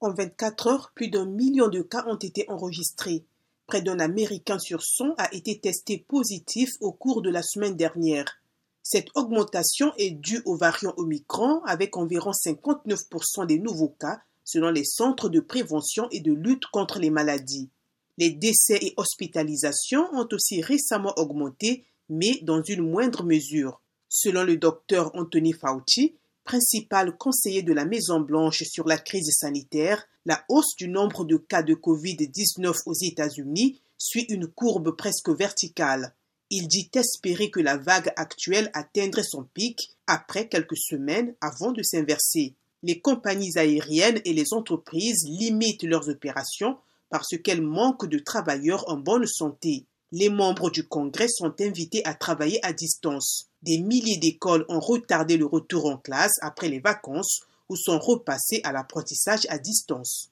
En 24 heures, plus d'un million de cas ont été enregistrés. Près d'un Américain sur 100 a été testé positif au cours de la semaine dernière. Cette augmentation est due au variant Omicron avec environ 59% des nouveaux cas selon les centres de prévention et de lutte contre les maladies. Les décès et hospitalisations ont aussi récemment augmenté, mais dans une moindre mesure. Selon le docteur Anthony Fauci, principal conseiller de la Maison-Blanche sur la crise sanitaire, la hausse du nombre de cas de Covid-19 aux États-Unis suit une courbe presque verticale. Il dit espérer que la vague actuelle atteindrait son pic après quelques semaines avant de s'inverser. Les compagnies aériennes et les entreprises limitent leurs opérations parce qu'elles manquent de travailleurs en bonne santé. Les membres du Congrès sont invités à travailler à distance. Des milliers d'écoles ont retardé le retour en classe après les vacances ou sont repassées à l'apprentissage à distance.